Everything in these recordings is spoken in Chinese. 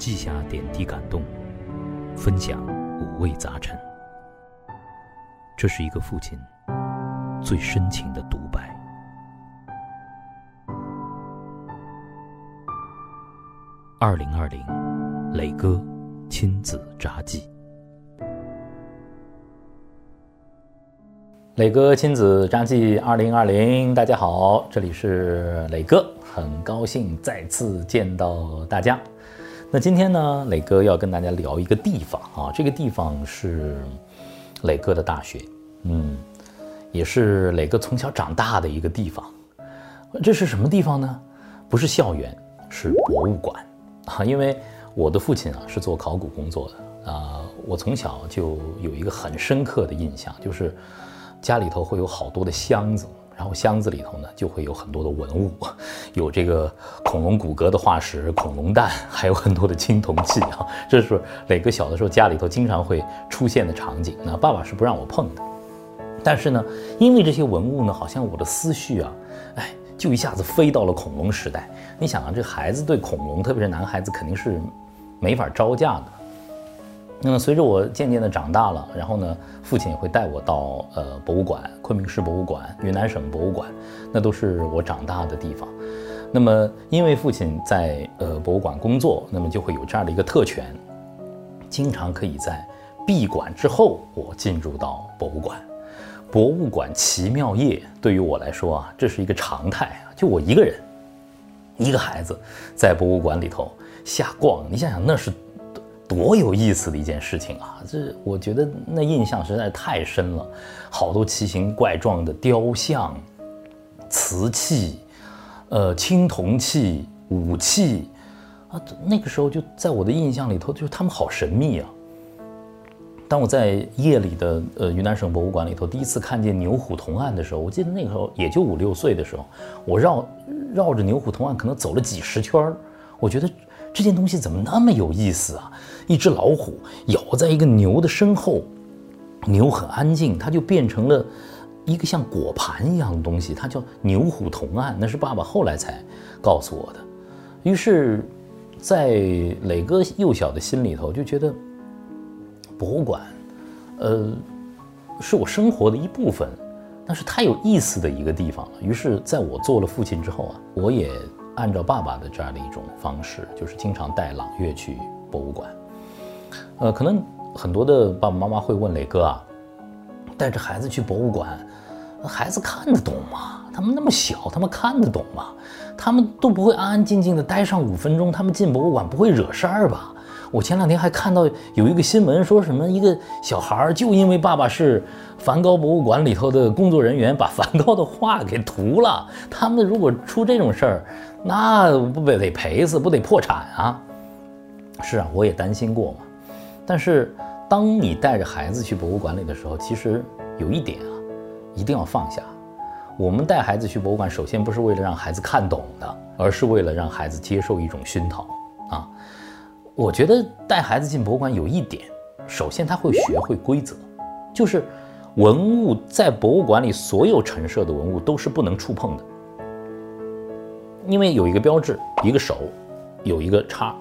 记下点滴感动，分享五味杂陈。这是一个父亲最深情的独白。二零二零，磊哥亲子札记。磊哥亲子札记二零二零，大家好，这里是磊哥，很高兴再次见到大家。那今天呢，磊哥要跟大家聊一个地方啊，这个地方是磊哥的大学，嗯，也是磊哥从小长大的一个地方。这是什么地方呢？不是校园，是博物馆啊。因为我的父亲啊是做考古工作的啊，我从小就有一个很深刻的印象，就是家里头会有好多的箱子。然后箱子里头呢，就会有很多的文物，有这个恐龙骨骼的化石、恐龙蛋，还有很多的青铜器啊。这是磊哥小的时候家里头经常会出现的场景。那爸爸是不让我碰的，但是呢，因为这些文物呢，好像我的思绪啊，哎，就一下子飞到了恐龙时代。你想啊，这孩子对恐龙，特别是男孩子，肯定是没法招架的。那么随着我渐渐的长大了，然后呢，父亲也会带我到呃博物馆，昆明市博物馆、云南省博物馆，那都是我长大的地方。那么因为父亲在呃博物馆工作，那么就会有这样的一个特权，经常可以在闭馆之后，我进入到博物馆。博物馆奇妙夜对于我来说啊，这是一个常态啊，就我一个人，一个孩子在博物馆里头瞎逛，你想想那是。多有意思的一件事情啊！这我觉得那印象实在太深了，好多奇形怪状的雕像、瓷器、呃青铜器、武器啊，那个时候就在我的印象里头，就是他们好神秘啊。当我在夜里的呃云南省博物馆里头第一次看见牛虎铜案的时候，我记得那个时候也就五六岁的时候，我绕绕着牛虎铜案可能走了几十圈儿，我觉得。这件东西怎么那么有意思啊？一只老虎咬在一个牛的身后，牛很安静，它就变成了一个像果盘一样的东西，它叫牛虎同案。那是爸爸后来才告诉我的。于是，在磊哥幼小的心里头就觉得，博物馆，呃，是我生活的一部分，那是太有意思的一个地方了。于是，在我做了父亲之后啊，我也。按照爸爸的这样的一种方式，就是经常带朗月去博物馆。呃，可能很多的爸爸妈妈会问磊哥啊，带着孩子去博物馆，孩子看得懂吗？他们那么小，他们看得懂吗？他们都不会安安静静的待上五分钟，他们进博物馆不会惹事儿吧？我前两天还看到有一个新闻，说什么一个小孩儿就因为爸爸是梵高博物馆里头的工作人员，把梵高的画给涂了。他们如果出这种事儿，那不得得赔死，不得破产啊？是啊，我也担心过嘛。但是当你带着孩子去博物馆里的时候，其实有一点啊，一定要放下。我们带孩子去博物馆，首先不是为了让孩子看懂的，而是为了让孩子接受一种熏陶啊。我觉得带孩子进博物馆有一点，首先他会学会规则，就是文物在博物馆里所有陈设的文物都是不能触碰的，因为有一个标志，一个手，有一个叉，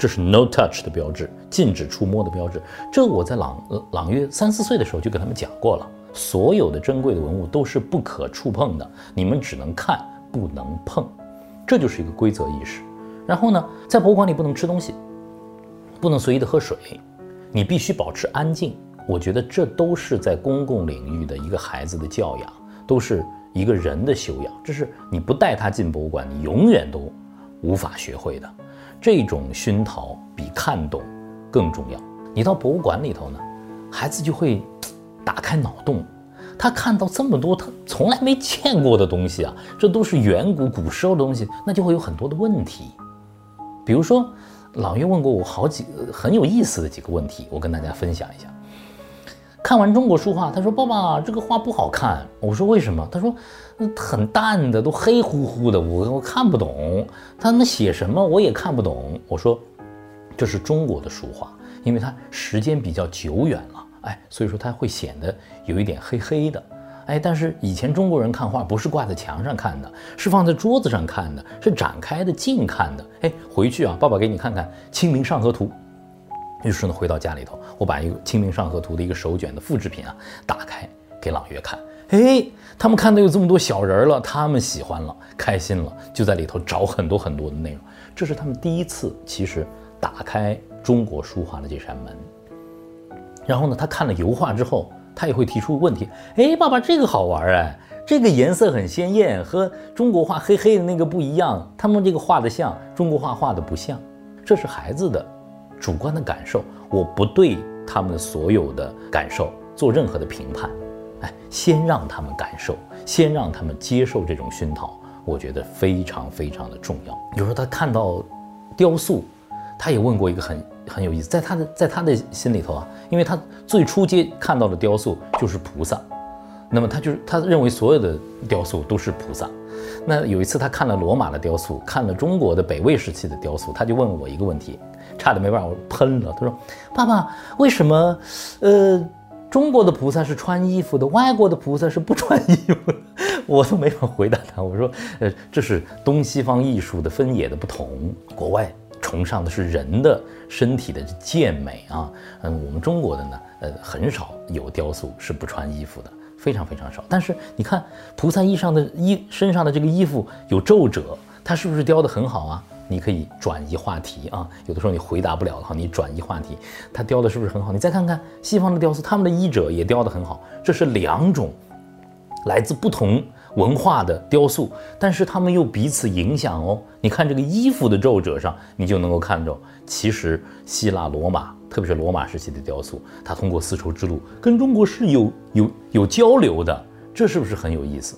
这是 no touch 的标志，禁止触摸的标志。这我在朗朗约三四岁的时候就跟他们讲过了，所有的珍贵的文物都是不可触碰的，你们只能看，不能碰，这就是一个规则意识。然后呢，在博物馆里不能吃东西。不能随意的喝水，你必须保持安静。我觉得这都是在公共领域的一个孩子的教养，都是一个人的修养。这是你不带他进博物馆，你永远都无法学会的。这种熏陶比看懂更重要。你到博物馆里头呢，孩子就会打开脑洞，他看到这么多他从来没见过的东西啊，这都是远古古时候的东西，那就会有很多的问题，比如说。老岳问过我好几个很有意思的几个问题，我跟大家分享一下。看完中国书画，他说：“爸爸，这个画不好看。”我说：“为什么？”他说：“很淡的，都黑乎乎的，我我看不懂。他那写什么我也看不懂。”我说：“这是中国的书画，因为它时间比较久远了，哎，所以说它会显得有一点黑黑的。哎，但是以前中国人看画不是挂在墙上看的，是放在桌子上看的，是展开的近看的。哎，回去啊，爸爸给你看看《清明上河图》。于是呢，回到家里头，我把一个《清明上河图》的一个手卷的复制品啊打开给朗月看。哎，他们看到有这么多小人了，他们喜欢了，开心了，就在里头找很多很多的内容。这是他们第一次，其实打开中国书画的这扇门。然后呢，他看了油画之后。他也会提出问题，哎，爸爸，这个好玩哎，这个颜色很鲜艳，和中国画黑黑的那个不一样，他们这个画的像，中国画画的不像，这是孩子的主观的感受，我不对他们所有的感受做任何的评判，哎，先让他们感受，先让他们接受这种熏陶，我觉得非常非常的重要。有时候他看到雕塑，他也问过一个很。很有意思，在他的在他的心里头啊，因为他最初接看到的雕塑就是菩萨，那么他就是他认为所有的雕塑都是菩萨。那有一次他看了罗马的雕塑，看了中国的北魏时期的雕塑，他就问我一个问题，差点没把我喷了。他说：“爸爸，为什么呃中国的菩萨是穿衣服的，外国的菩萨是不穿衣服？” 我都没法回答他。我说：“呃，这是东西方艺术的分野的不同，国外。”崇尚的是人的身体的健美啊，嗯，我们中国的呢，呃，很少有雕塑是不穿衣服的，非常非常少。但是你看菩萨衣上的衣身上的这个衣服有皱褶，他是不是雕得很好啊？你可以转移话题啊，有的时候你回答不了的话，你转移话题，他雕的是不是很好？你再看看西方的雕塑，他们的衣褶也雕得很好，这是两种来自不同。文化的雕塑，但是他们又彼此影响哦。你看这个衣服的皱褶上，你就能够看到，其实希腊、罗马，特别是罗马时期的雕塑，它通过丝绸之路跟中国是有有有交流的。这是不是很有意思？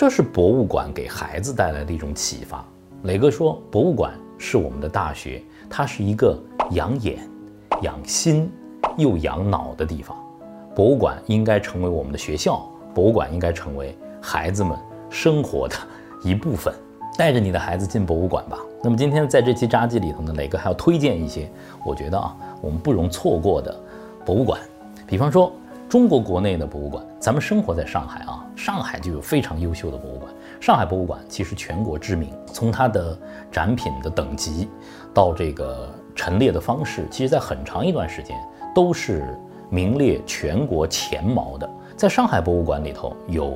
这是博物馆给孩子带来的一种启发。磊哥说，博物馆是我们的大学，它是一个养眼、养心又养脑的地方。博物馆应该成为我们的学校，博物馆应该成为。孩子们生活的一部分，带着你的孩子进博物馆吧。那么今天在这期札记里头呢，磊哥还要推荐一些我觉得啊，我们不容错过的博物馆。比方说中国国内的博物馆，咱们生活在上海啊，上海就有非常优秀的博物馆。上海博物馆其实全国知名，从它的展品的等级到这个陈列的方式，其实在很长一段时间都是名列全国前茅的。在上海博物馆里头有。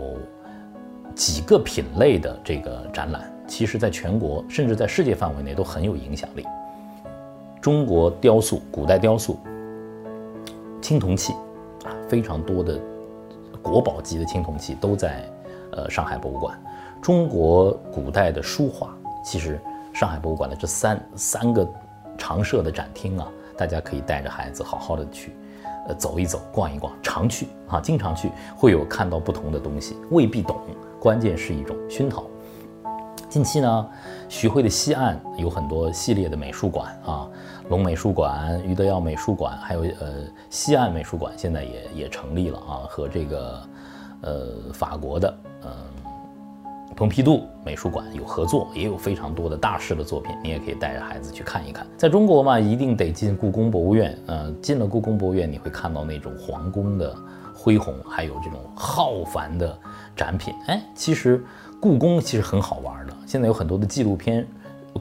几个品类的这个展览，其实在全国甚至在世界范围内都很有影响力。中国雕塑、古代雕塑、青铜器啊，非常多的国宝级的青铜器都在呃上海博物馆。中国古代的书画，其实上海博物馆的这三三个常设的展厅啊，大家可以带着孩子好好的去呃走一走、逛一逛，常去啊，经常去，会有看到不同的东西，未必懂。关键是一种熏陶。近期呢，徐汇的西岸有很多系列的美术馆啊，龙美术馆、余德耀美术馆，还有呃西岸美术馆，现在也也成立了啊，和这个呃法国的嗯蓬皮杜美术馆有合作，也有非常多的大师的作品，你也可以带着孩子去看一看。在中国嘛，一定得进故宫博物院，呃，进了故宫博物院，你会看到那种皇宫的恢宏，还有这种浩繁的。展品哎，其实故宫其实很好玩的。现在有很多的纪录片，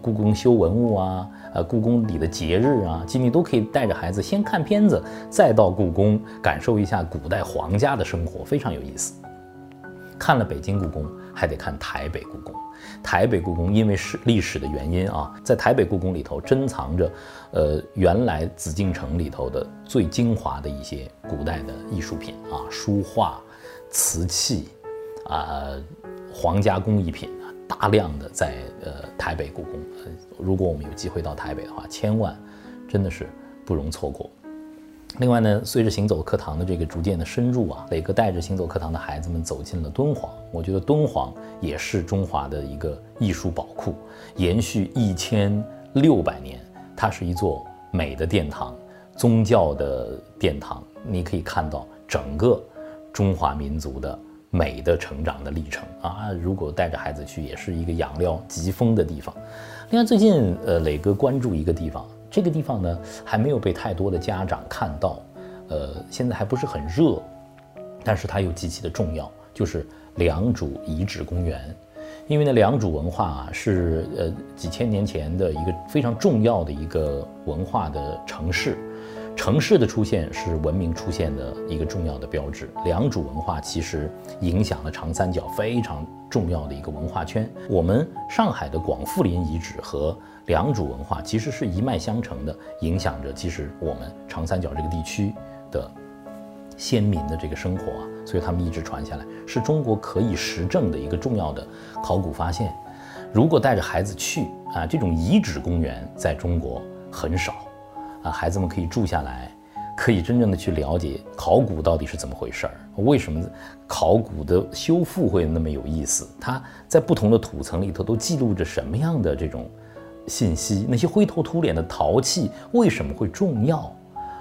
故宫修文物啊，呃，故宫里的节日啊，其实你都可以带着孩子先看片子，再到故宫感受一下古代皇家的生活，非常有意思。看了北京故宫，还得看台北故宫。台北故宫因为是历史的原因啊，在台北故宫里头珍藏着，呃，原来紫禁城里头的最精华的一些古代的艺术品啊，书画、瓷器。啊，皇家工艺品啊，大量的在呃台北故宫。呃，如果我们有机会到台北的话，千万真的是不容错过。另外呢，随着行走课堂的这个逐渐的深入啊，磊哥带着行走课堂的孩子们走进了敦煌。我觉得敦煌也是中华的一个艺术宝库，延续一千六百年，它是一座美的殿堂，宗教的殿堂。你可以看到整个中华民族的。美的成长的历程啊！如果带着孩子去，也是一个养料极丰的地方。另外，最近呃，磊哥关注一个地方，这个地方呢还没有被太多的家长看到，呃，现在还不是很热，但是它又极其的重要。就是良渚遗址公园。因为呢，良渚文化啊是呃几千年前的一个非常重要的一个文化的城市，城市的出现是文明出现的一个重要的标志。良渚文化其实影响了长三角非常重要的一个文化圈。我们上海的广富林遗址和良渚文化其实是一脉相承的，影响着其实我们长三角这个地区的先民的这个生活啊。所以他们一直传下来，是中国可以实证的一个重要的考古发现。如果带着孩子去啊，这种遗址公园在中国很少啊，孩子们可以住下来，可以真正的去了解考古到底是怎么回事儿，为什么考古的修复会那么有意思？它在不同的土层里头都记录着什么样的这种信息？那些灰头土脸的陶器为什么会重要？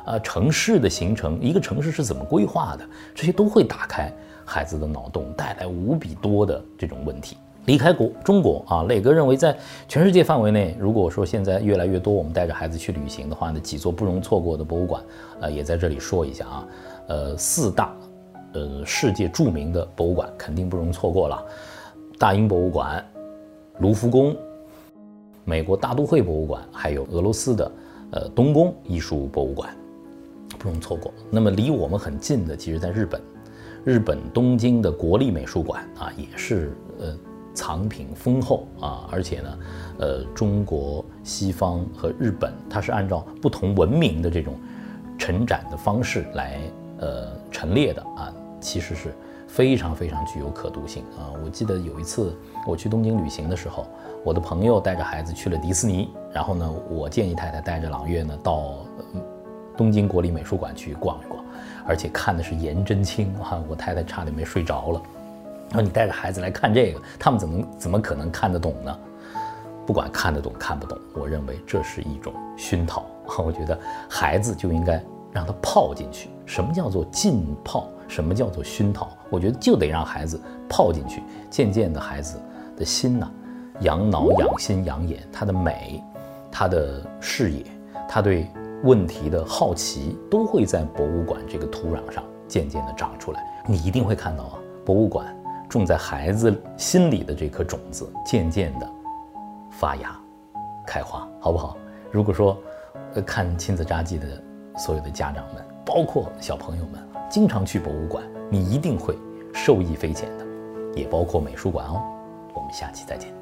啊，城市的形成，一个城市是怎么规划的，这些都会打开孩子的脑洞，带来无比多的这种问题。离开国中国啊，磊哥认为，在全世界范围内，如果说现在越来越多我们带着孩子去旅行的话呢，几座不容错过的博物馆，呃，也在这里说一下啊。呃，四大，呃，世界著名的博物馆肯定不容错过了，大英博物馆、卢浮宫、美国大都会博物馆，还有俄罗斯的呃东宫艺术博物馆。不容错过。那么离我们很近的，其实在日本，日本东京的国立美术馆啊，也是呃藏品丰厚啊，而且呢，呃中国西方和日本，它是按照不同文明的这种陈展的方式来呃陈列的啊，其实是非常非常具有可读性啊。我记得有一次我去东京旅行的时候，我的朋友带着孩子去了迪士尼，然后呢，我建议太太带着朗月呢到。东京国立美术馆去逛一逛，而且看的是颜真卿啊！我太太差点没睡着了。然后你带着孩子来看这个，他们怎么怎么可能看得懂呢？不管看得懂看不懂，我认为这是一种熏陶。我觉得孩子就应该让他泡进去。什么叫做浸泡？什么叫做熏陶？我觉得就得让孩子泡进去，渐渐的孩子的心呢，养脑、养心、养眼，他的美，他的视野，他对。问题的好奇都会在博物馆这个土壤上渐渐的长出来，你一定会看到啊，博物馆种在孩子心里的这颗种子渐渐的发芽、开花，好不好？如果说，看亲子札记的所有的家长们，包括小朋友们，经常去博物馆，你一定会受益匪浅的，也包括美术馆哦。我们下期再见。